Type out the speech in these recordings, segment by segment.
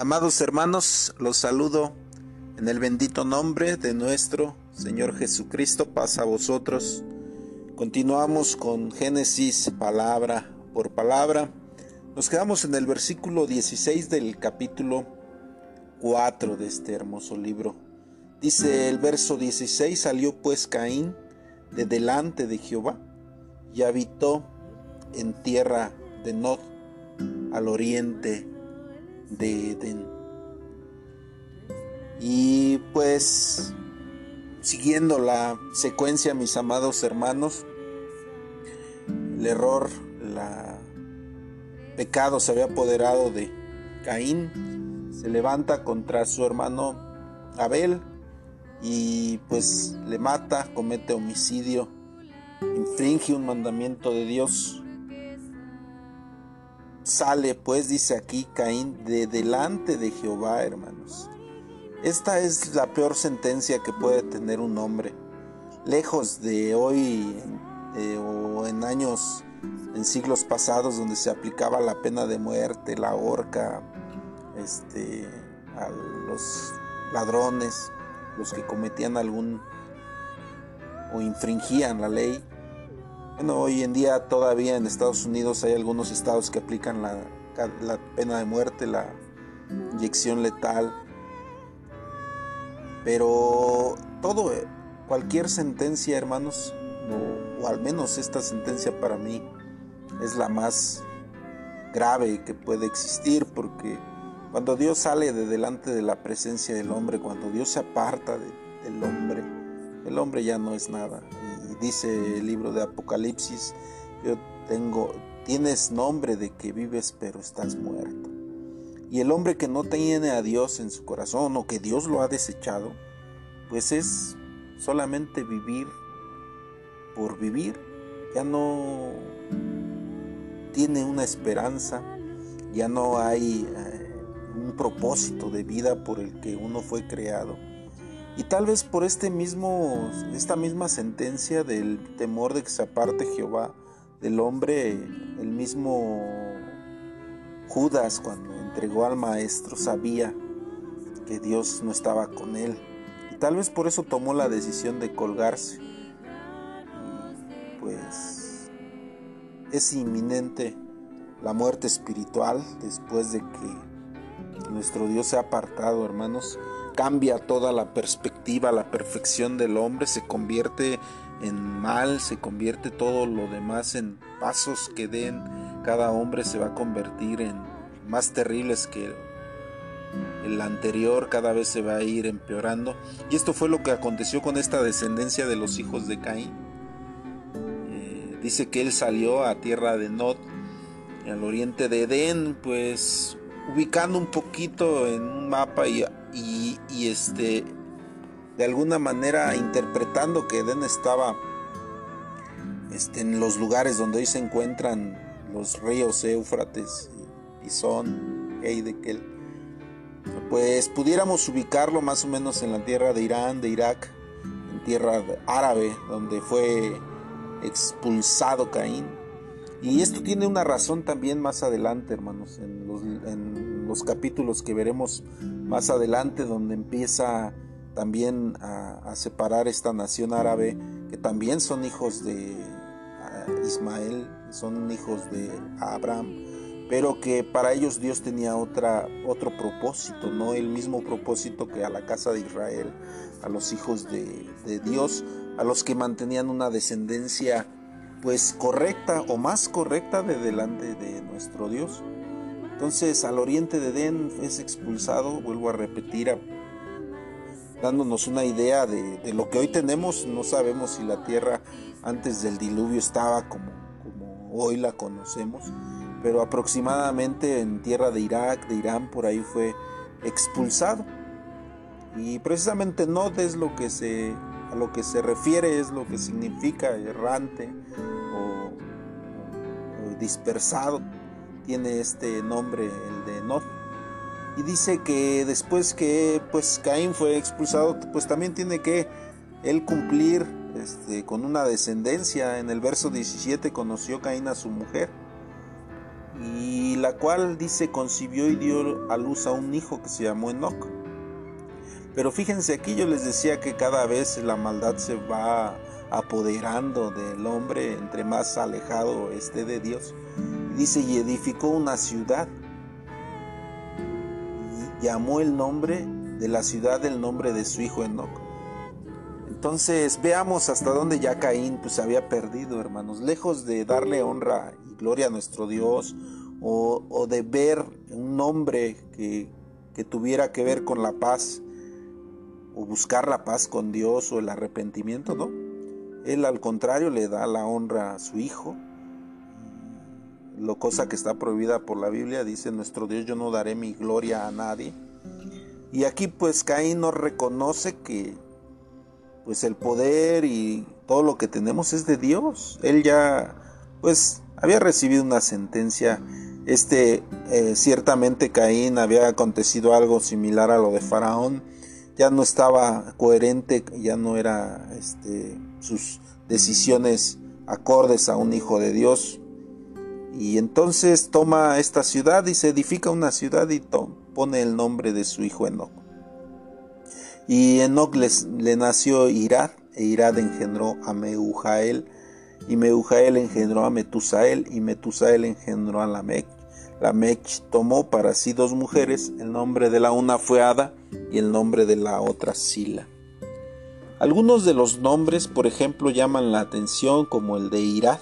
Amados hermanos, los saludo en el bendito nombre de nuestro Señor Jesucristo. Paz a vosotros. Continuamos con Génesis palabra por palabra. Nos quedamos en el versículo 16 del capítulo 4 de este hermoso libro. Dice el verso 16, salió pues Caín de delante de Jehová y habitó en tierra de Nod, al oriente de Edén. Y pues, siguiendo la secuencia, mis amados hermanos, el error, la pecado se había apoderado de Caín, se levanta contra su hermano Abel y pues le mata, comete homicidio, infringe un mandamiento de Dios Sale pues, dice aquí Caín, de delante de Jehová, hermanos. Esta es la peor sentencia que puede tener un hombre. Lejos de hoy eh, o en años, en siglos pasados, donde se aplicaba la pena de muerte, la horca, este, a los ladrones, los que cometían algún o infringían la ley, bueno, hoy en día todavía en Estados Unidos hay algunos estados que aplican la, pena de muerte, la inyección letal. Pero todo, cualquier sentencia, hermanos, o, al menos esta sentencia para mí es la más grave que puede existir porque cuando Dios sale de delante de la presencia del hombre, cuando Dios se aparta del hombre, el hombre ya no es nada dice el libro de Apocalipsis, yo tengo, tienes nombre de que vives pero estás muerto. Y el hombre que no tiene a Dios en su corazón o que Dios lo ha desechado, pues es solamente vivir por vivir. Ya no tiene una esperanza, ya no hay eh, un propósito de vida por el que uno fue creado. Y tal vez por este mismo, esta misma sentencia del temor de que se aparte Jehová del hombre, el mismo Judas cuando entregó al maestro sabía que Dios no estaba con él. Y tal vez por eso tomó la decisión de colgarse. pues es inminente la muerte espiritual después de que nuestro Dios se ha apartado, hermanos cambia toda la perspectiva, la perfección del hombre, se convierte en mal, se convierte todo lo demás en pasos que den, cada hombre se va a convertir en más terribles que el anterior, cada vez se va a ir empeorando. Y esto fue lo que aconteció con esta descendencia de los hijos de Caín. Eh, dice que él salió a tierra de Nod, al oriente de Edén, pues ubicando un poquito en un mapa y y, este, de alguna manera interpretando que Edén estaba este, en los lugares donde hoy se encuentran los ríos Éufrates, Pisón, Heidekel, pues pudiéramos ubicarlo más o menos en la tierra de Irán, de Irak, en tierra árabe, donde fue expulsado Caín. Y esto tiene una razón también más adelante, hermanos, en los, capítulos que veremos más adelante donde empieza también a, separar esta nación árabe que también son hijos de Ismael, son hijos de Abraham, pero que para ellos Dios tenía otra, otro propósito, no el mismo propósito que a la casa de Israel, a los hijos de Dios, a los que mantenían una descendencia pues correcta o más correcta de delante de nuestro Dios. Entonces al oriente de Edén es expulsado, vuelvo a repetir, dándonos una idea de, lo que hoy tenemos. No sabemos si la tierra antes del diluvio estaba como, como hoy la conocemos, pero aproximadamente en tierra de Irak, de Irán, por ahí fue expulsado. Y precisamente no es lo que se, a lo que se refiere, es lo que significa errante dispersado tiene este nombre, el de Nod. Y dice que después que pues Caín fue expulsado, pues también tiene que él cumplir este, con una descendencia. En el verso 17 conoció Caín a su mujer y la cual dice concibió y dio a luz a un hijo que se llamó Enoch. Pero fíjense aquí yo les decía que cada vez la maldad se va apoderando del hombre entre más alejado esté de Dios. Dice, y edificó una ciudad. Y llamó el nombre de la ciudad el nombre de su hijo Enoch. Entonces veamos hasta dónde ya Caín pues había perdido, hermanos. Lejos de darle honra y gloria a nuestro Dios o, o de ver un nombre que, que tuviera que ver con la paz o buscar la paz con Dios o el arrepentimiento, ¿no? Él al contrario le da la honra a su hijo. Lo cosa que está prohibida por la Biblia dice, nuestro Dios yo no daré mi gloria a nadie. Y aquí pues Caín nos reconoce que pues el poder y todo lo que tenemos es de Dios. Él ya pues había recibido una sentencia. Este eh, ciertamente Caín había acontecido algo similar a lo de Faraón ya no estaba coherente, ya no era este, sus decisiones acordes a un hijo de Dios. Y entonces toma esta ciudad y se edifica una ciudad y pone el nombre de su hijo Enoch. Y Enoch le nació Irad, e Irad engendró a Meujael, y Meujael engendró a Metusael, y Metusael engendró a Lamech. Lamech tomó para sí dos mujeres, el nombre de la una fue Ada y el nombre de la otra Sila. Algunos de los nombres, por ejemplo, llaman la atención como el de Irad,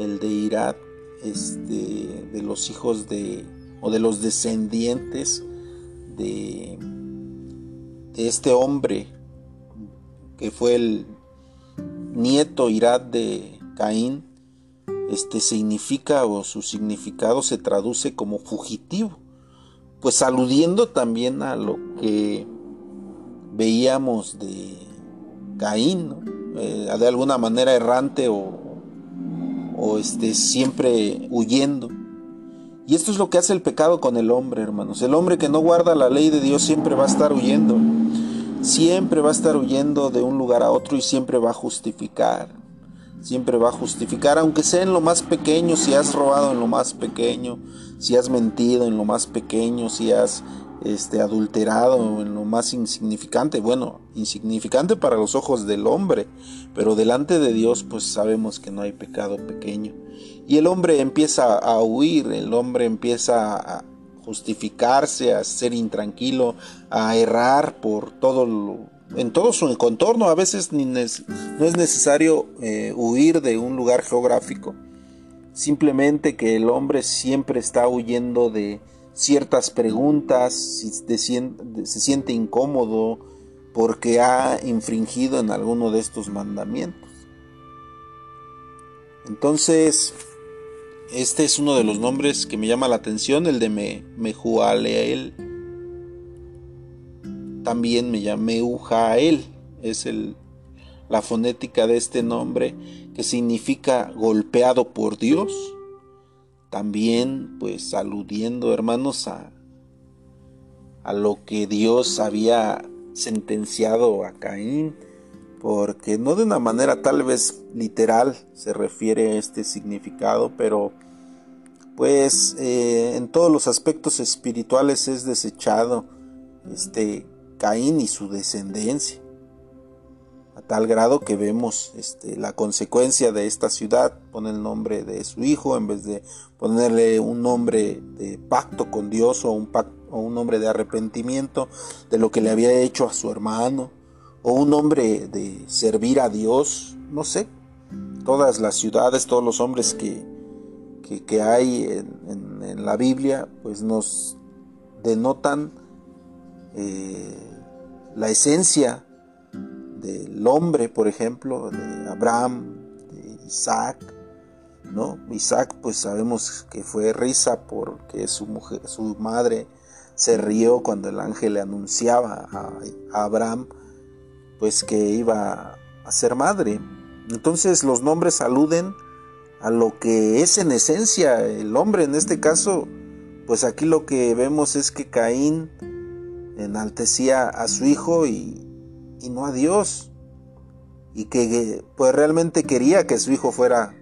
el de Irad, este, de los hijos de, o de los descendientes de, de este hombre que fue el nieto Irad de Caín, este significa o su significado se traduce como fugitivo, pues aludiendo también a lo que veíamos de Caín, eh, de alguna manera errante o, o este, siempre huyendo. Y esto es lo que hace el pecado con el hombre, hermanos. El hombre que no guarda la ley de Dios siempre va a estar huyendo. Siempre va a estar huyendo de un lugar a otro y siempre va a justificar siempre va a justificar, aunque sea en lo más pequeño, si has robado en lo más pequeño, si has mentido en lo más pequeño, si has este, adulterado en lo más insignificante, bueno, insignificante para los ojos del hombre, pero delante de Dios pues sabemos que no hay pecado pequeño. Y el hombre empieza a huir, el hombre empieza a justificarse, a ser intranquilo, a errar por todo lo en todo su contorno. A veces no es necesario eh, huir de un lugar geográfico. Simplemente que el hombre siempre está huyendo de ciertas preguntas, se siente incómodo porque ha infringido en alguno de estos mandamientos. Entonces, este es uno de los nombres que me llama la atención, el de Me, Mehualeel también me llamé Ujael, es el, la fonética de este nombre que significa golpeado por Dios. También pues aludiendo hermanos a, a lo que Dios había sentenciado a Caín, porque no de una manera tal vez literal se refiere a este significado, pero pues eh, en todos los aspectos espirituales es desechado este Caín y su descendencia. Tal grado que vemos este, la consecuencia de esta ciudad, pone el nombre de su hijo en vez de ponerle un nombre de pacto con Dios o un, o un nombre de arrepentimiento de lo que le había hecho a su hermano, o un nombre de servir a Dios, no sé. Todas las ciudades, todos los hombres que, que, hay en, en, la Biblia, pues nos denotan eh, la esencia del hombre, por ejemplo, de Abraham, de Isaac, ¿no? Isaac, pues sabemos que fue risa porque su mujer, su madre se rió cuando el ángel le anunciaba a, Abraham, pues que iba a ser madre. Entonces los nombres aluden a lo que es en esencia el hombre. En este caso, pues aquí lo que vemos es que Caín enaltecía a su hijo y, no a Dios. Y que pues realmente quería que su hijo fuera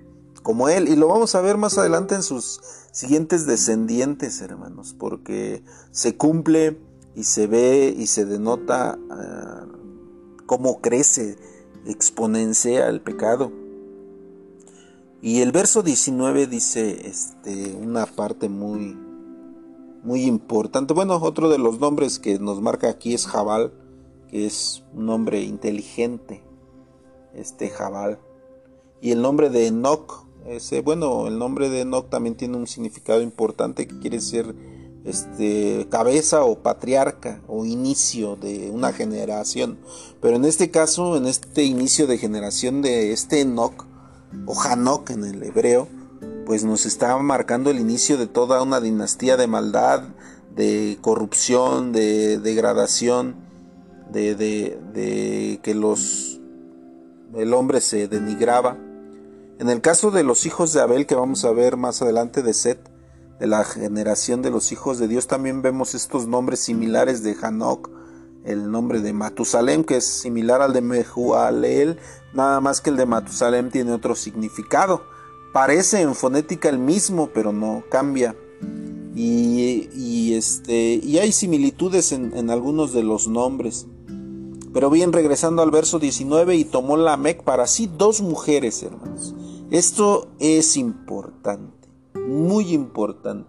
como él. Y lo vamos a ver más adelante en sus siguientes descendientes, hermanos, porque se cumple y se ve y se denota ah, cómo crece, exponencia el pecado. Y el verso 19 dice este, una parte muy, muy importante. Bueno, otro de los nombres que nos marca aquí es Jabal, es un nombre inteligente, este Jabal. Y el nombre de Enoch, ese, bueno, el nombre de Enoch también tiene un significado importante que quiere ser este, cabeza o patriarca o inicio de una generación. Pero en este caso, en este inicio de generación de este Enoch, o Hanok en el hebreo, pues nos está marcando el inicio de toda una dinastía de maldad, de corrupción, de degradación, de, de, que los el hombre se denigraba. En el caso de los hijos de Abel, que vamos a ver más adelante de Set, de la generación de los hijos de Dios, también vemos estos nombres similares de Hanok, el nombre de Matusalem, que es similar al de Mehualel, nada más que el de Matusalem tiene otro significado. Parece en fonética el mismo, pero no cambia. Y, este, y hay similitudes en, en, algunos de los nombres. Pero bien, regresando al verso 19, y tomó la Mec para sí dos mujeres, hermanos. Esto es importante, muy importante.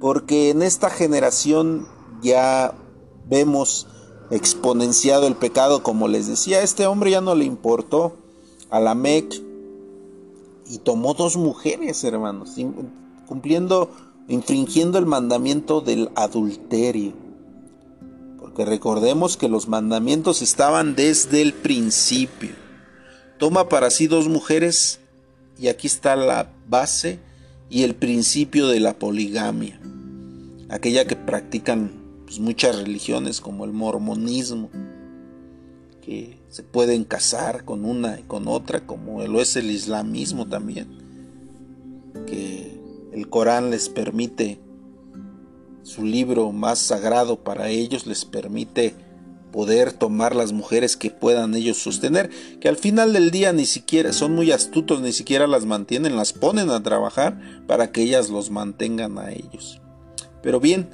Porque en esta generación ya vemos exponenciado el pecado, como les decía, este hombre ya no le importó a la Mec y tomó dos mujeres, hermanos, cumpliendo, infringiendo el mandamiento del adulterio. Porque recordemos que los mandamientos estaban desde el principio. Toma para sí dos mujeres y aquí está la base y el principio de la poligamia. Aquella que practican pues, muchas religiones como el mormonismo, que se pueden casar con una y con otra, como lo es el islamismo también, que el Corán les permite, su libro más sagrado para ellos les permite poder tomar las mujeres que puedan ellos sostener, que al final del día ni siquiera son muy astutos, ni siquiera las mantienen, las ponen a trabajar para que ellas los mantengan a ellos. Pero bien,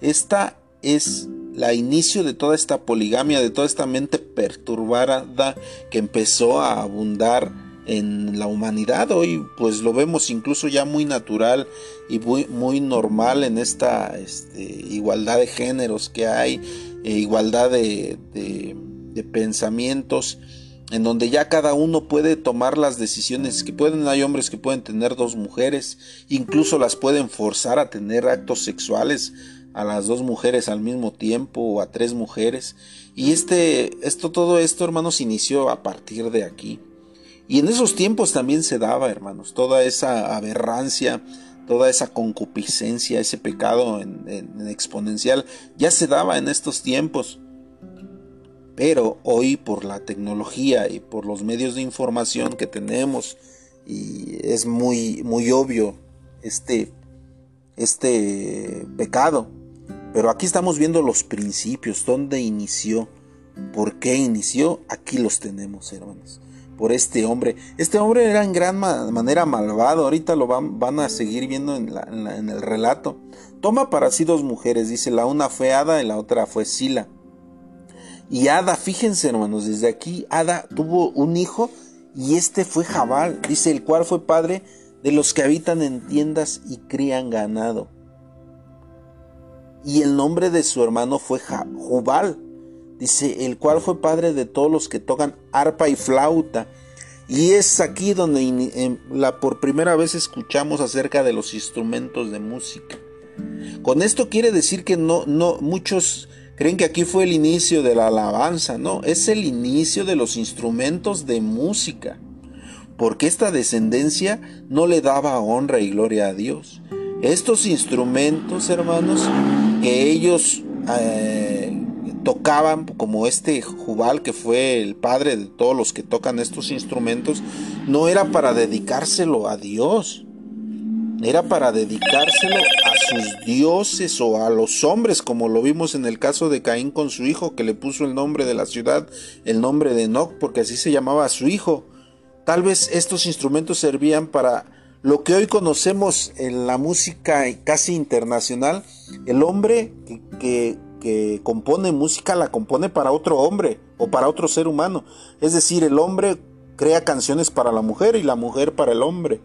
esta es la inicio de toda esta poligamia, de toda esta mente perturbada que empezó a abundar en la humanidad. Hoy pues lo vemos incluso ya muy natural y muy, normal en esta este, igualdad de géneros que hay, e igualdad de, de, pensamientos en donde ya cada uno puede tomar las decisiones que pueden, hay hombres que pueden tener dos mujeres, incluso las pueden forzar a tener actos sexuales a las dos mujeres al mismo tiempo o a tres mujeres. Y este, esto, todo esto, hermanos, inició a partir de aquí. Y en esos tiempos también se daba, hermanos, toda esa aberrancia, toda esa concupiscencia, ese pecado en, en exponencial, ya se daba en estos tiempos. Pero hoy por la tecnología y por los medios de información que tenemos, y es muy, muy obvio este, este pecado, pero aquí estamos viendo los principios, dónde inició, por qué inició, aquí los tenemos, hermanos. Por este hombre. Este hombre era en gran manera malvado, ahorita lo van, a seguir viendo en, el relato. Toma para sí dos mujeres, dice, la una fue Ada y la otra fue Sila. Y Ada, fíjense hermanos, desde aquí Ada tuvo un hijo y este fue Jabal, dice, el cual fue padre de los que habitan en tiendas y crían ganado y el nombre de su hermano fue Jubal, dice, el cual fue padre de todos los que tocan arpa y flauta. Y es aquí donde la, por primera vez escuchamos acerca de los instrumentos de música. Con esto quiere decir que no, no, muchos creen que aquí fue el inicio de la alabanza, no, es el inicio de los instrumentos de música, porque esta descendencia no le daba honra y gloria a Dios. Estos instrumentos, hermanos, que ellos eh, tocaban, como este Jubal, que fue el padre de todos los que tocan estos instrumentos, no era para dedicárselo a Dios, era para dedicárselo a sus dioses o a los hombres, como lo vimos en el caso de Caín con su hijo, que le puso el nombre de la ciudad, el nombre de Enoch, porque así se llamaba a su hijo. tal vez estos instrumentos servían para lo que hoy conocemos en la música casi internacional. El hombre que, que compone música la compone para otro hombre o para otro ser humano. Es decir, el hombre crea canciones para la mujer y la mujer para el hombre.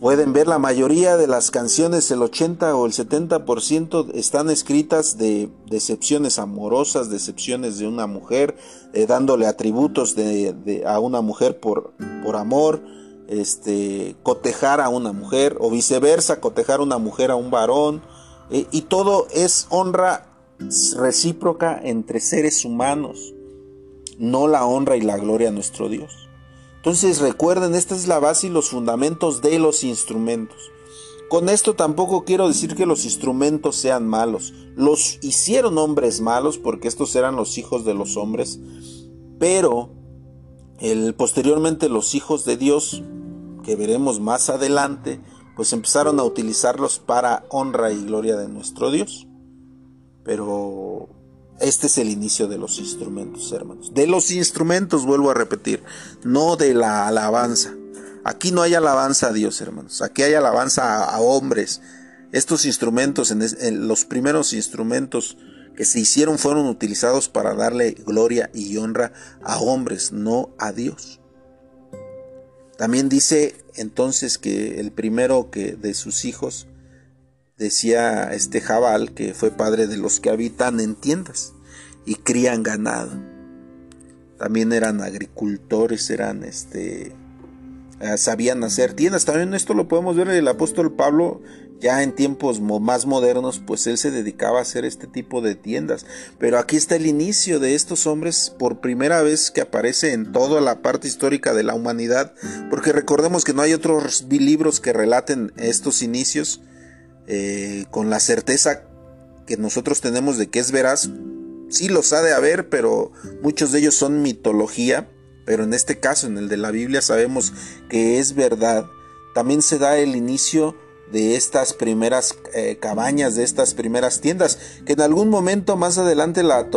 Pueden ver la mayoría de las canciones, el 80 o el 70% están escritas de decepciones amorosas, decepciones de una mujer, eh, dándole atributos de, a una mujer por, por amor, este, cotejar a una mujer o viceversa, cotejar a una mujer a un varón. Y todo es honra recíproca entre seres humanos, no la honra y la gloria a nuestro Dios. Entonces recuerden, esta es la base y los fundamentos de los instrumentos. Con esto tampoco quiero decir que los instrumentos sean malos. Los hicieron hombres malos porque estos eran los hijos de los hombres. Pero el, posteriormente los hijos de Dios, que veremos más adelante, pues empezaron a utilizarlos para honra y gloria de nuestro Dios. Pero este es el inicio de los instrumentos, hermanos. De los instrumentos, vuelvo a repetir, no de la alabanza. Aquí no hay alabanza a Dios, hermanos. Aquí hay alabanza a, hombres. Estos instrumentos, en, los primeros instrumentos que se hicieron fueron utilizados para darle gloria y honra a hombres, no a Dios. También dice entonces que el primero que de sus hijos decía este Jabal que fue padre de los que habitan en tiendas y crían ganado. También eran agricultores, eran este eh, sabían hacer tiendas. También esto lo podemos ver el apóstol Pablo ya en tiempos más modernos, pues él se dedicaba a hacer este tipo de tiendas. Pero aquí está el inicio de estos hombres por primera vez que aparece en toda la parte histórica de la humanidad, porque recordemos que no hay otros libros que relaten estos inicios eh, con la certeza que nosotros tenemos de que es veraz. Sí los ha de haber, pero muchos de ellos son mitología. Pero en este caso, en el de la Biblia, sabemos que es verdad. También se da el inicio de estas primeras eh, cabañas, de estas primeras tiendas, que en algún momento más adelante la,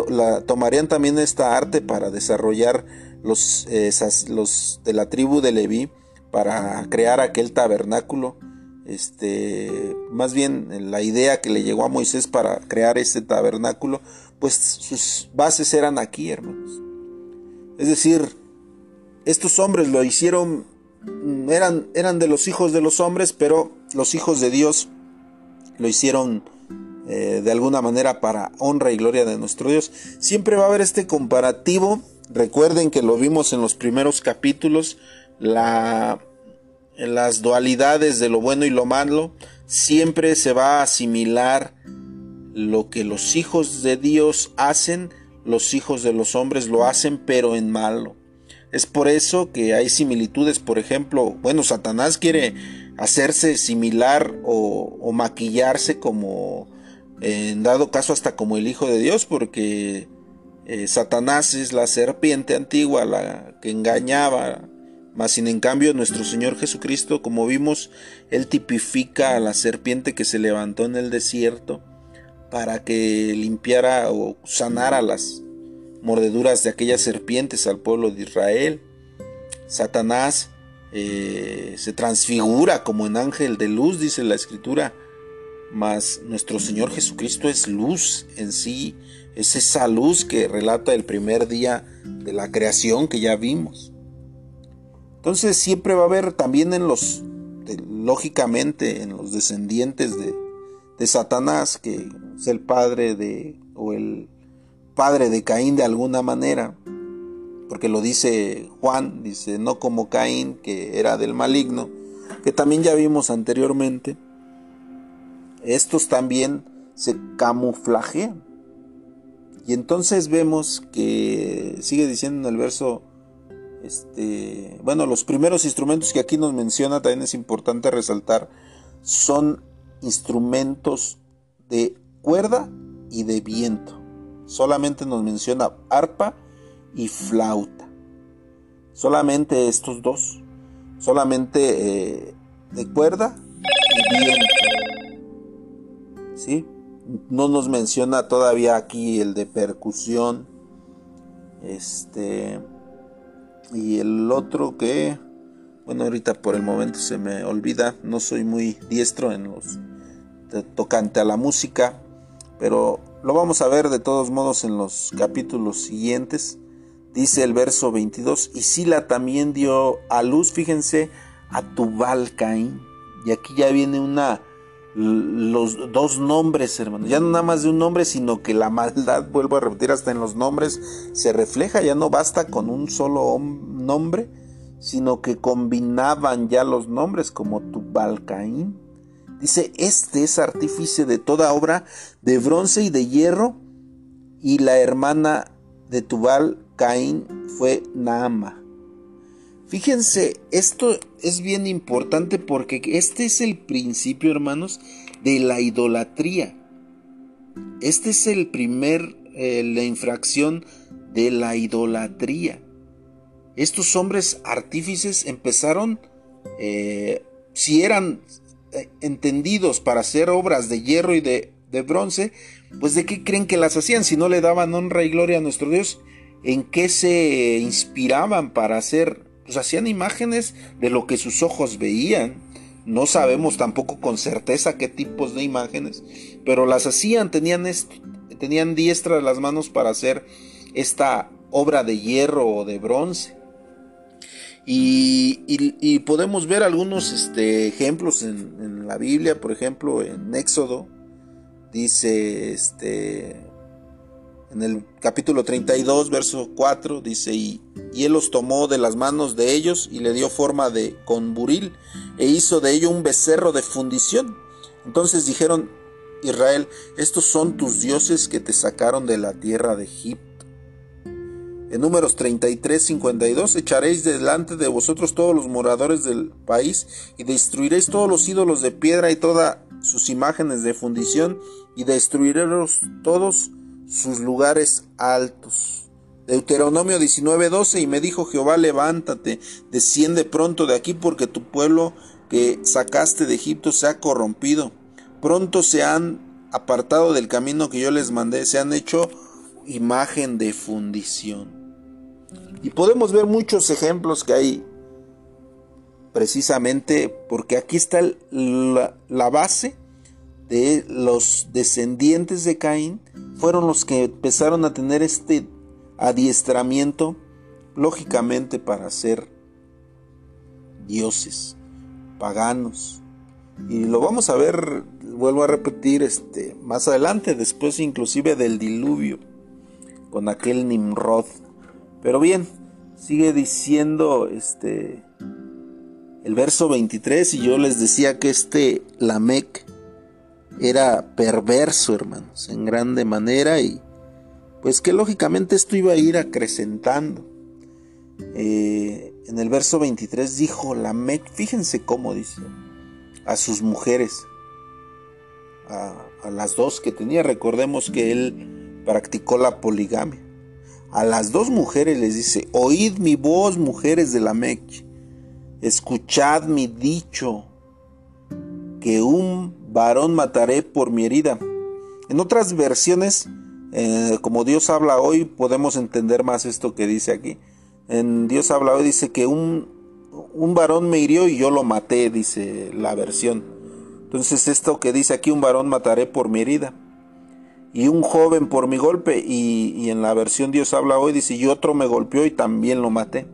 tomarían también esta arte para desarrollar los, los de la tribu de Leví, para crear aquel tabernáculo este, más bien la idea que le llegó a Moisés para crear este tabernáculo, pues sus bases eran aquí, hermanos. Es decir, estos hombres lo hicieron, eran, eran de los hijos de los hombres, pero los hijos de Dios lo hicieron eh, de alguna manera para honra y gloria de nuestro Dios. Siempre va a haber este comparativo. Recuerden que lo vimos en los primeros capítulos. La las dualidades de lo bueno y lo malo, siempre se va a asimilar lo que los hijos de Dios hacen, los hijos de los hombres lo hacen, pero en malo. Es por eso que hay similitudes, por ejemplo, bueno, Satanás quiere hacerse similar o, maquillarse como, en dado caso, hasta como el Hijo de Dios, porque eh, Satanás es la serpiente antigua, la que engañaba. Mas sin en cambio nuestro Señor Jesucristo, como vimos, Él tipifica a la serpiente que se levantó en el desierto para que limpiara o sanara las mordeduras de aquellas serpientes al pueblo de Israel. Satanás eh, se transfigura como en ángel de luz, dice la escritura, mas nuestro Señor Jesucristo es luz en sí, es esa luz que relata el primer día de la creación que ya vimos. Entonces siempre va a haber también en los, lógicamente, en los descendientes de, de Satanás, que es el padre de, o el padre de Caín de alguna manera, porque lo dice Juan, dice, no como Caín, que era del maligno, que también ya vimos anteriormente, estos también se camuflajean. Y entonces vemos que sigue diciendo en el verso este, bueno, los primeros instrumentos que aquí nos menciona también es importante resaltar son instrumentos de cuerda y de viento. Solamente nos menciona arpa y flauta. Solamente estos dos. Solamente eh, de cuerda y viento. ¿Sí? No nos menciona todavía aquí el de percusión. Este y el otro que, bueno, ahorita por el momento se me olvida, no soy muy diestro en los tocante a la música, pero lo vamos a ver de todos modos en los capítulos siguientes. Dice el verso 22, y Sila también dio a luz, fíjense, a Tubal Caín. Y aquí ya viene una, los dos nombres, hermanos. Ya no nada más de un nombre, sino que la maldad, vuelvo a repetir, hasta en los nombres se refleja. Ya no basta con un solo nombre, sino que combinaban ya los nombres como Tubal Caín. Dice, este es artífice de toda obra de bronce y de hierro. Y la hermana de Tubal Caín fue Naama. Fíjense, esto es bien importante porque este es el principio, hermanos, de la idolatría. Este es el primer, eh, la infracción de la idolatría. Estos hombres artífices empezaron, eh, si eran entendidos para hacer obras de hierro y de, de bronce, pues de qué creen que las hacían si no le daban honra y gloria a nuestro Dios en qué se inspiraban para hacer, pues hacían imágenes de lo que sus ojos veían. No sabemos tampoco con certeza qué tipos de imágenes, pero las hacían, tenían, tenían diestras las manos para hacer esta obra de hierro o de bronce. Y, podemos ver algunos este, ejemplos en, la Biblia, por ejemplo, en Éxodo, dice este, en el capítulo 32, verso 4, dice, y, y, él los tomó de las manos de ellos y le dio forma de con buril e hizo de ello un becerro de fundición. Entonces dijeron, Israel, estos son tus dioses que te sacaron de la tierra de Egipto. En números 33, 52, echaréis delante de vosotros todos los moradores del país y destruiréis todos los ídolos de piedra y todas sus imágenes de fundición y destruiréis todos sus lugares altos. Deuteronomio 19:12 y me dijo Jehová, levántate, desciende pronto de aquí porque tu pueblo que sacaste de Egipto se ha corrompido. Pronto se han apartado del camino que yo les mandé, se han hecho imagen de fundición. Y podemos ver muchos ejemplos que hay precisamente porque aquí está la, base de los descendientes de Caín fueron los que empezaron a tener este adiestramiento, lógicamente para ser dioses, paganos. Y lo vamos a ver, vuelvo a repetir, este, más adelante, después inclusive del diluvio, con aquel Nimrod. Pero bien, sigue diciendo este el verso 23 y yo les decía que este Lamec era perverso, hermanos, en grande manera y pues que lógicamente esto iba a ir acrecentando. Eh, en el verso 23 dijo Lamec, fíjense cómo dice, a sus mujeres, a, a las dos que tenía, recordemos que él practicó la poligamia. A las dos mujeres les dice, oíd mi voz, mujeres de Lamec, escuchad mi dicho, que un varón mataré por mi herida. En otras versiones, eh, como Dios habla hoy, podemos entender más esto que dice aquí. En Dios habla hoy dice que un, un varón me hirió y yo lo maté, dice la versión. Entonces esto que dice aquí, un varón mataré por mi herida. Y un joven por mi golpe. Y, y en la versión Dios habla hoy dice, y otro me golpeó y también lo maté.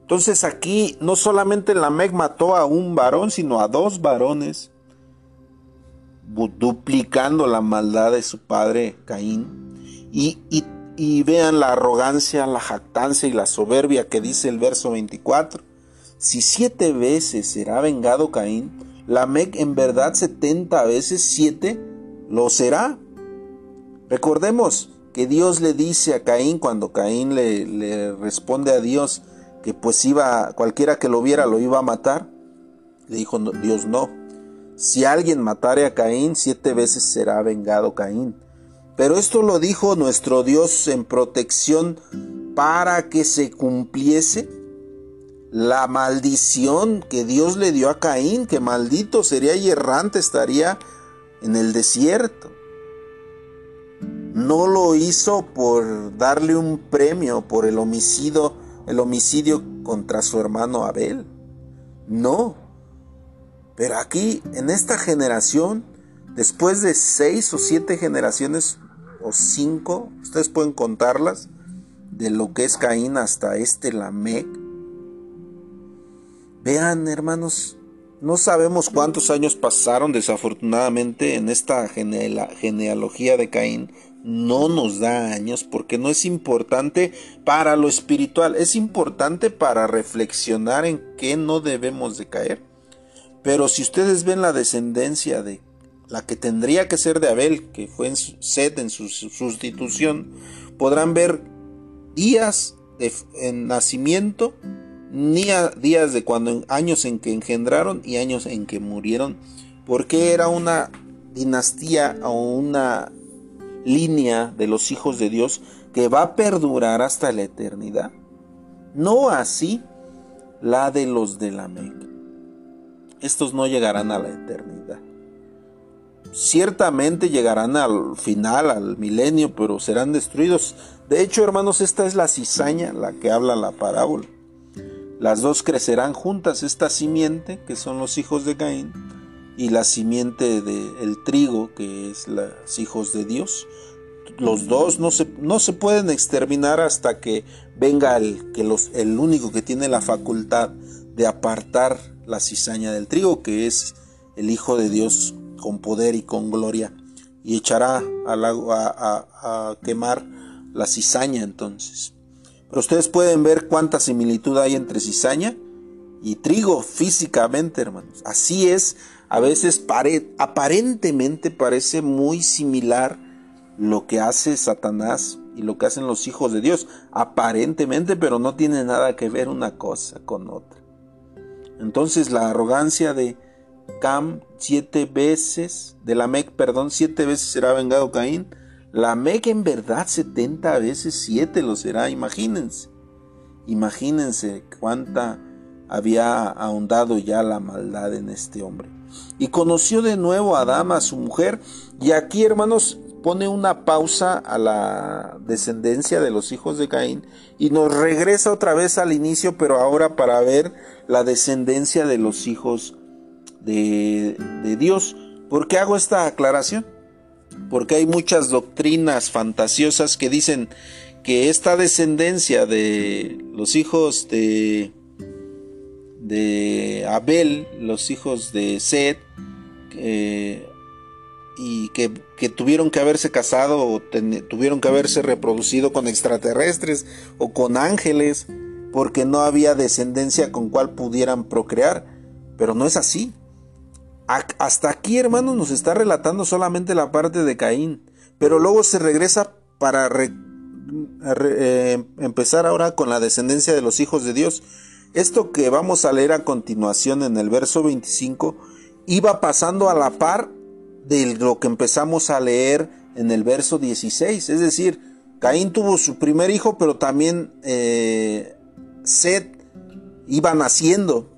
Entonces aquí no solamente la Meg mató a un varón, sino a dos varones duplicando la maldad de su padre Caín. Y, y, vean la arrogancia, la jactancia y la soberbia que dice el verso 24. Si siete veces será vengado Caín, Lamec en verdad setenta veces siete lo será. Recordemos que Dios le dice a Caín cuando Caín le, responde a Dios que pues iba, cualquiera que lo viera lo iba a matar. Le dijo Dios no, si alguien matare a Caín, siete veces será vengado Caín. Pero esto lo dijo nuestro Dios en protección para que se cumpliese la maldición que Dios le dio a Caín, que maldito sería y errante estaría en el desierto. No lo hizo por darle un premio por el homicidio, el homicidio contra su hermano Abel. No. Pero aquí, en esta generación, después de seis o siete generaciones o cinco, ustedes pueden contarlas, de lo que es Caín hasta este Lamec. Vean, hermanos, no sabemos cuántos años pasaron desafortunadamente en esta genealogía de Caín. No nos da años porque no es importante para lo espiritual, es importante para reflexionar en qué no debemos de caer. Pero si ustedes ven la descendencia de la que tendría que ser de Abel, que fue en Sed en su sustitución, podrán ver días de en nacimiento días de cuando años en que engendraron y años en que murieron, porque era una dinastía o una línea de los hijos de Dios que va a perdurar hasta la eternidad. No así la de los de la Meca. Estos no llegarán a la eternidad. Ciertamente llegarán al final, al milenio, pero serán destruidos. De hecho, hermanos, esta es la cizaña la que habla la parábola. Las dos crecerán juntas, esta simiente, que son los hijos de Caín, y la simiente del trigo, que es los hijos de Dios. Los dos no se, no se pueden exterminar hasta que venga el, que los, el único que tiene la facultad de apartar la cizaña del trigo, que es el Hijo de Dios con poder y con gloria, y echará a quemar la cizaña entonces. Pero ustedes pueden ver cuánta similitud hay entre cizaña y trigo físicamente, hermanos. Así es, a veces aparentemente parece muy similar lo que hace Satanás y lo que hacen los hijos de Dios. Aparentemente, pero no tiene nada que ver una cosa con otra. Entonces la arrogancia de Cam siete veces, de la Mec, perdón, siete veces será vengado Caín la Mega en verdad 70 veces 7 lo será, imagínense. Imagínense cuánta había ahondado ya la maldad en este hombre. Y conoció de nuevo a Adama, su mujer, y aquí hermanos pone una pausa a la descendencia de los hijos de Caín y nos regresa otra vez al inicio, pero ahora para ver la descendencia de los hijos de, de Dios. ¿Por qué hago esta aclaración? porque hay muchas doctrinas fantasiosas que dicen que esta descendencia de los hijos de de Abel, los hijos de Seth, y que, tuvieron que haberse casado o tuvieron que haberse reproducido con extraterrestres o con ángeles, porque no había descendencia con cual pudieran procrear. Pero no es así. Hasta aquí, hermanos, nos está relatando solamente la parte de Caín, pero luego se regresa para eh, empezar ahora con la descendencia de los hijos de Dios. Esto que vamos a leer a continuación en el verso 25 iba pasando a la par de lo que empezamos a leer en el verso 16. Es decir, Caín tuvo su primer hijo, pero también eh, iba naciendo.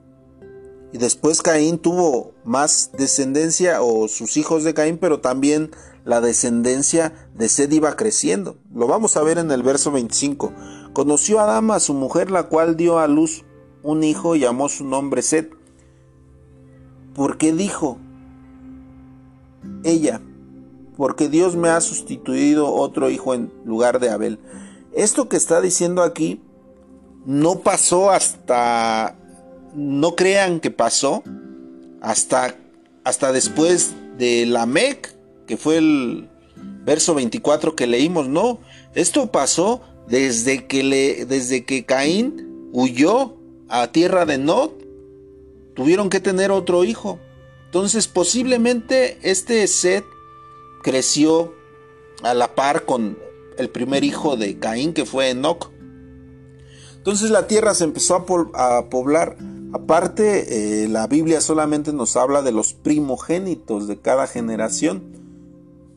Y después Caín tuvo más descendencia o sus hijos de Caín, pero también la descendencia de Sed iba creciendo. Lo vamos a ver en el verso 25. Conoció a Adama a su mujer, la cual dio a luz un hijo llamó su nombre Sed. qué dijo ella, porque Dios me ha sustituido otro hijo en lugar de Abel. Esto que está diciendo aquí no pasó hasta no crean que pasó hasta, hasta después de la Mec, que fue el verso 24 que leímos, no, esto pasó desde que, le, desde que Caín huyó a tierra de Nod, tuvieron que tener otro hijo. Entonces posiblemente este Seth creció a la par con el primer hijo de Caín que fue Enoch. Entonces la tierra se empezó a poblar Aparte, eh, la Biblia solamente nos habla de los primogénitos de cada generación.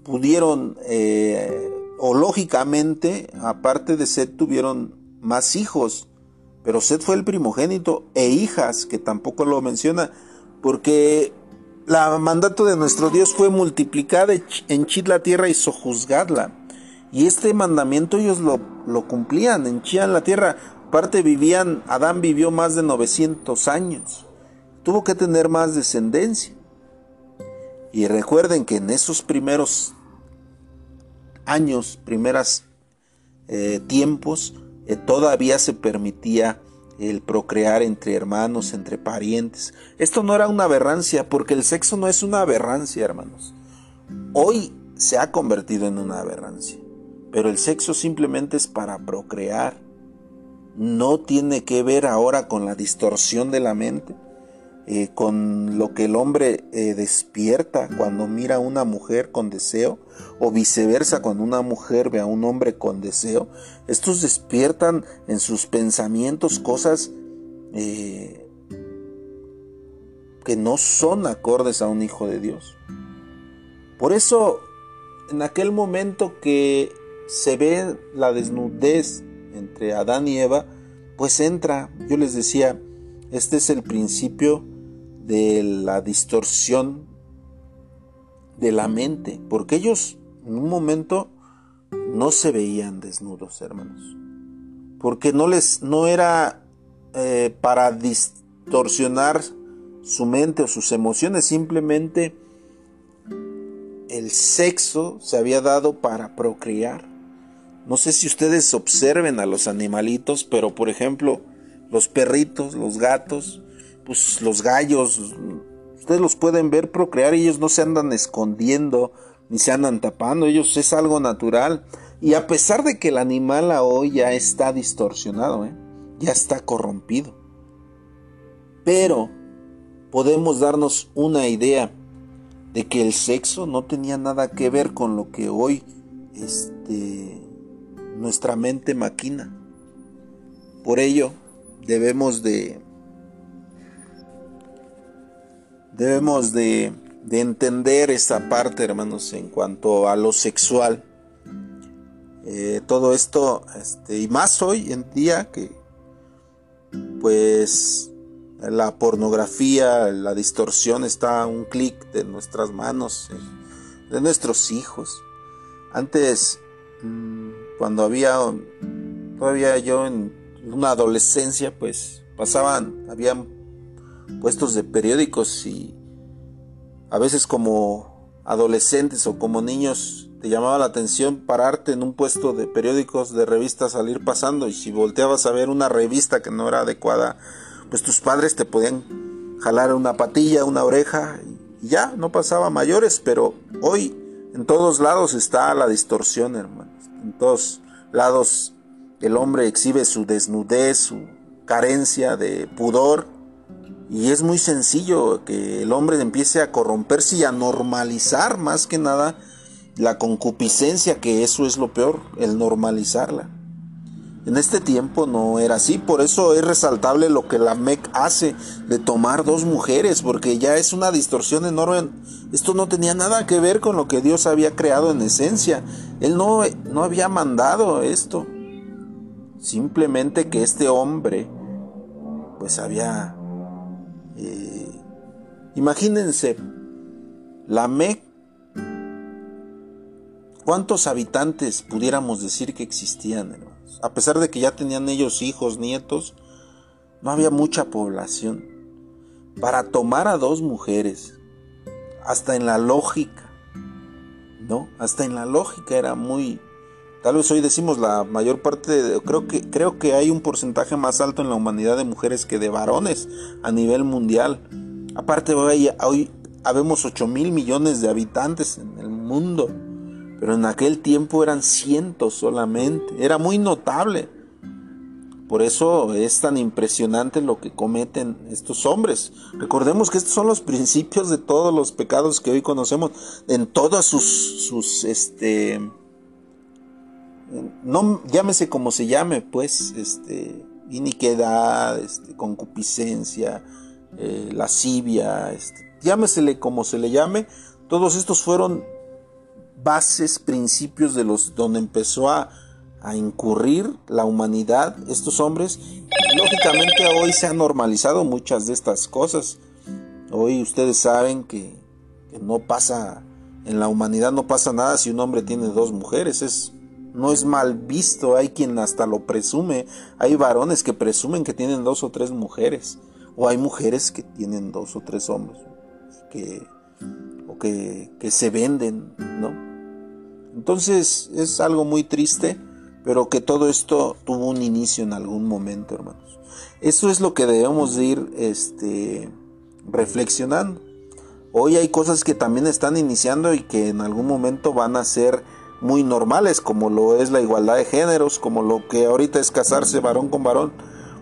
Pudieron, eh, o lógicamente, aparte de Seth, tuvieron más hijos, pero Seth fue el primogénito e hijas, que tampoco lo menciona, porque la mandato de nuestro Dios fue multiplicada, henchid la tierra y sojuzgadla. Y este mandamiento ellos lo, lo cumplían, henchían la tierra Aparte vivían, Adán vivió más de 900 años. Tuvo que tener más descendencia. Y recuerden que en esos primeros años, primeros eh, tiempos, eh, todavía se permitía el procrear entre hermanos, entre parientes. Esto no era una aberrancia, porque el sexo no es una aberrancia, hermanos. Hoy se ha convertido en una aberrancia, pero el sexo simplemente es para procrear. No tiene que ver ahora con la distorsión de la mente, eh, con lo que el hombre eh, despierta cuando mira a una mujer con deseo, o viceversa cuando una mujer ve a un hombre con deseo. Estos despiertan en sus pensamientos cosas eh, que no son acordes a un hijo de Dios. Por eso, en aquel momento que se ve la desnudez entre Adán y Eva, pues entra, yo les decía, este es el principio de la distorsión de la mente, porque ellos en un momento no se veían desnudos, hermanos, porque no les no era eh, para distorsionar su mente o sus emociones, simplemente el sexo se había dado para procrear. No sé si ustedes observen a los animalitos, pero por ejemplo, los perritos, los gatos, pues los gallos, ustedes los pueden ver procrear ellos no se andan escondiendo ni se andan tapando, ellos es algo natural. Y a pesar de que el animal hoy ya está distorsionado, ¿eh? ya está corrompido. Pero podemos darnos una idea de que el sexo no tenía nada que ver con lo que hoy este, nuestra mente maquina. Por ello, debemos de debemos de, de entender esta parte, hermanos, en cuanto a lo sexual. Eh, todo esto, este, y más hoy en día que, pues, la pornografía, la distorsión está a un clic de nuestras manos, eh, de nuestros hijos. Antes, mm, cuando había, todavía yo en una adolescencia, pues pasaban, habían puestos de periódicos y a veces como adolescentes o como niños te llamaba la atención pararte en un puesto de periódicos, de revistas, salir pasando y si volteabas a ver una revista que no era adecuada, pues tus padres te podían jalar una patilla, una oreja y ya, no pasaba mayores, pero hoy en todos lados está la distorsión, hermanos. En todos lados el hombre exhibe su desnudez, su carencia de pudor y es muy sencillo que el hombre empiece a corromperse y a normalizar más que nada la concupiscencia, que eso es lo peor, el normalizarla. En este tiempo no era así, por eso es resaltable lo que la MEC hace de tomar dos mujeres, porque ya es una distorsión enorme. Esto no tenía nada que ver con lo que Dios había creado en esencia. Él no, no había mandado esto. Simplemente que este hombre, pues había... Imagínense, la MEC ¿Cuántos habitantes pudiéramos decir que existían, hermanos? A pesar de que ya tenían ellos hijos, nietos, no había mucha población. Para tomar a dos mujeres, hasta en la lógica, ¿no? Hasta en la lógica era muy... Tal vez hoy decimos la mayor parte, de, creo, que, creo que hay un porcentaje más alto en la humanidad de mujeres que de varones a nivel mundial. Aparte hoy, habemos 8 mil millones de habitantes en el mundo pero en aquel tiempo eran cientos solamente, era muy notable. Por eso es tan impresionante lo que cometen estos hombres. Recordemos que estos son los principios de todos los pecados que hoy conocemos, en todas sus, sus este, no llámese como se llame, pues, este, iniquidad, este, concupiscencia, eh, lascivia, este, llámesele como se le llame, todos estos fueron bases, principios de los donde empezó a, incurrir la humanidad, estos hombres. lógicamente hoy se han normalizado muchas de estas cosas. Hoy ustedes saben que, no pasa, en la humanidad no pasa nada si un hombre tiene dos mujeres, es no es mal visto, hay quien hasta lo presume, hay varones que presumen que tienen dos o tres mujeres, o hay mujeres que tienen dos o tres hombres, que, o que, que se venden, ¿no? Entonces es algo muy triste, pero que todo esto tuvo un inicio en algún momento, hermanos. Eso es lo que debemos de ir este, reflexionando. Hoy hay cosas que también están iniciando y que en algún momento van a ser muy normales, como lo es la igualdad de géneros, como lo que ahorita es casarse varón con varón.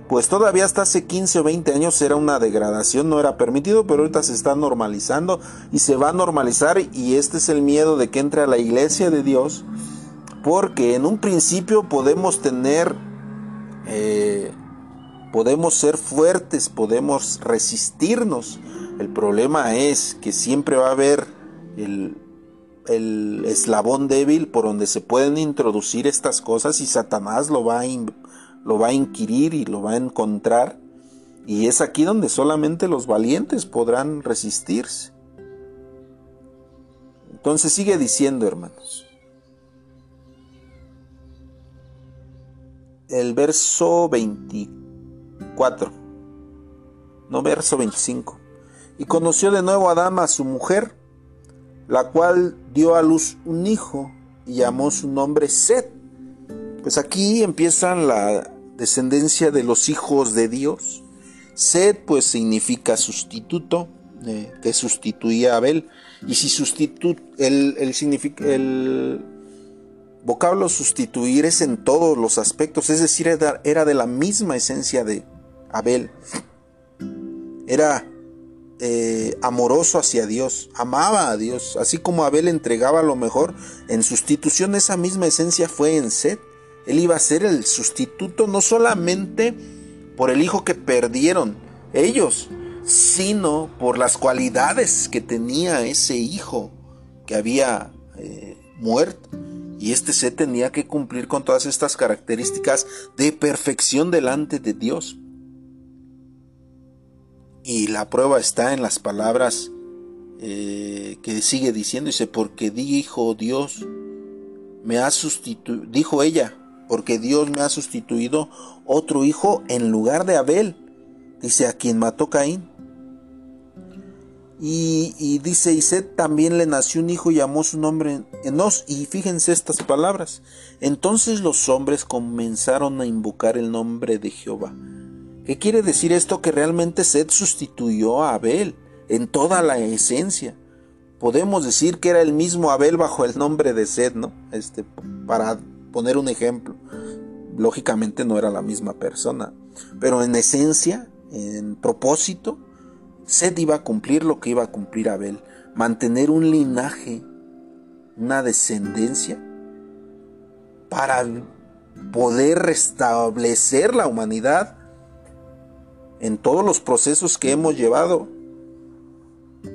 Pues todavía hasta hace 15 o 20 años era una degradación, no era permitido, pero ahorita se está normalizando y se va a normalizar y este es el miedo de que entre a la iglesia de Dios, porque en un principio podemos tener, eh, podemos ser fuertes, podemos resistirnos, el problema es que siempre va a haber el, eslabón débil por donde se pueden introducir estas cosas y Satanás lo va, a, lo va a inquirir y lo va a encontrar. Y es aquí donde solamente los valientes podrán resistirse. Entonces sigue diciendo, hermanos. El verso 24. No, verso 25 y conoció de nuevo a Adán a su mujer, la cual dio a luz un hijo y llamó su nombre Set. Pues aquí empieza la descendencia de los hijos de Dios. Set pues significa sustituto, eh, que sustituía a Abel. Y si sustituye, el, el, el vocablo sustituir es en todos los aspectos, es decir, era de la misma esencia de Abel. Era eh, amoroso hacia Dios, amaba a Dios, así como Abel entregaba lo mejor, en sustitución esa misma esencia fue en Sed. Él iba a ser el sustituto no solamente por el hijo que perdieron ellos, sino por las cualidades que tenía ese hijo que había eh, muerto. Y este Sed tenía que cumplir con todas estas características de perfección delante de Dios. Y la prueba está en las palabras eh, que sigue diciendo, dice, porque dijo Dios, me ha sustituido, dijo ella, porque Dios me ha sustituido otro hijo en lugar de Abel, dice, a quien mató Caín. Y, dice, y Seth también le nació un hijo y llamó su nombre Enos. Y fíjense estas palabras. Entonces los hombres comenzaron a invocar el nombre de Jehová ¿Qué quiere decir esto? Que realmente Seth sustituyó a Abel en toda la esencia. Podemos decir que era el mismo Abel bajo el nombre de Seth, ¿no? Este, para poner un ejemplo. Lógicamente no era la misma persona, pero en esencia, en propósito, Seth iba a cumplir lo que iba a cumplir Abel, mantener un linaje, una descendencia para poder restablecer la humanidad en todos los procesos que hemos llevado,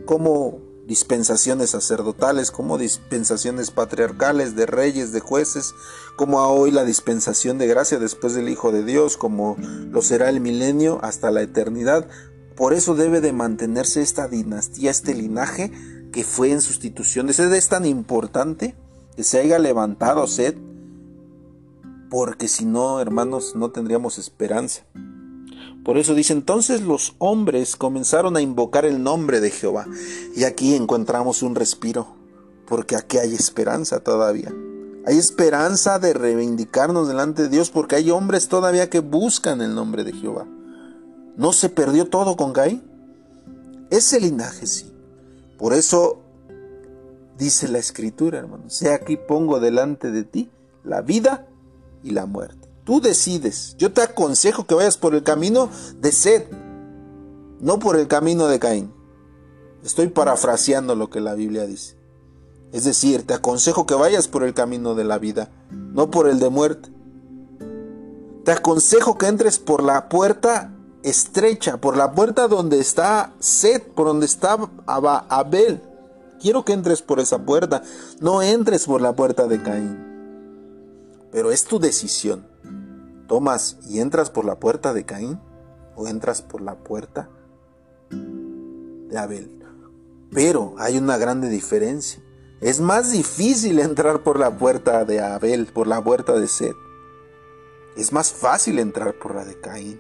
como dispensaciones sacerdotales, como dispensaciones patriarcales de reyes, de jueces, como hoy la dispensación de gracia después del Hijo de Dios, como lo será el milenio hasta la eternidad. Por eso debe de mantenerse esta dinastía, este linaje que fue en sustitución de sed. Es tan importante que se haya levantado sed, porque si no, hermanos, no tendríamos esperanza. Por eso dice entonces los hombres comenzaron a invocar el nombre de Jehová. Y aquí encontramos un respiro, porque aquí hay esperanza todavía. Hay esperanza de reivindicarnos delante de Dios porque hay hombres todavía que buscan el nombre de Jehová. ¿No se perdió todo con Caín? Ese linaje sí. Por eso dice la escritura, hermano, sea aquí pongo delante de ti la vida y la muerte. Tú decides. Yo te aconsejo que vayas por el camino de Sed, no por el camino de Caín. Estoy parafraseando lo que la Biblia dice. Es decir, te aconsejo que vayas por el camino de la vida, no por el de muerte. Te aconsejo que entres por la puerta estrecha, por la puerta donde está Sed, por donde está Abel. Quiero que entres por esa puerta, no entres por la puerta de Caín. Pero es tu decisión tomas y entras por la puerta de Caín o entras por la puerta de Abel. Pero hay una grande diferencia. Es más difícil entrar por la puerta de Abel, por la puerta de Seth. Es más fácil entrar por la de Caín.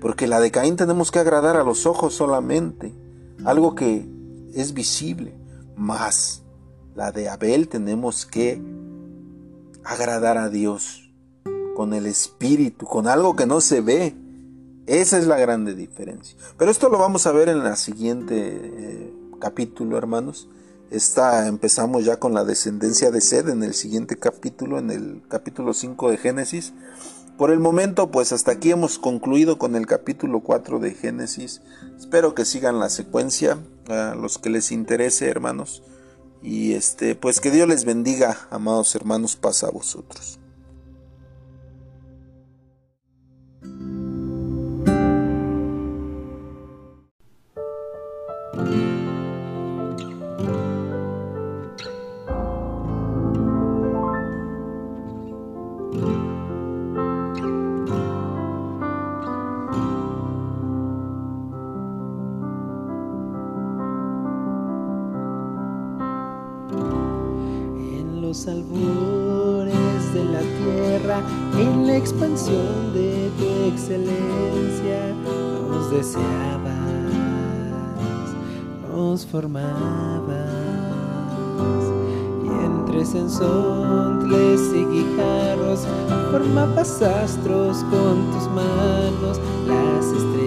Porque la de Caín tenemos que agradar a los ojos solamente, algo que es visible. Más la de Abel tenemos que agradar a Dios con el espíritu, con algo que no se ve. Esa es la grande diferencia. Pero esto lo vamos a ver en la siguiente eh, capítulo, hermanos. Está, empezamos ya con la descendencia de Sed en el siguiente capítulo, en el capítulo 5 de Génesis. Por el momento, pues hasta aquí hemos concluido con el capítulo 4 de Génesis. Espero que sigan la secuencia, a los que les interese, hermanos. Y este, pues que Dios les bendiga, amados hermanos, pasa a vosotros. Nos formabas, y entre sensontles y guijarros formabas astros con tus manos, las estrellas,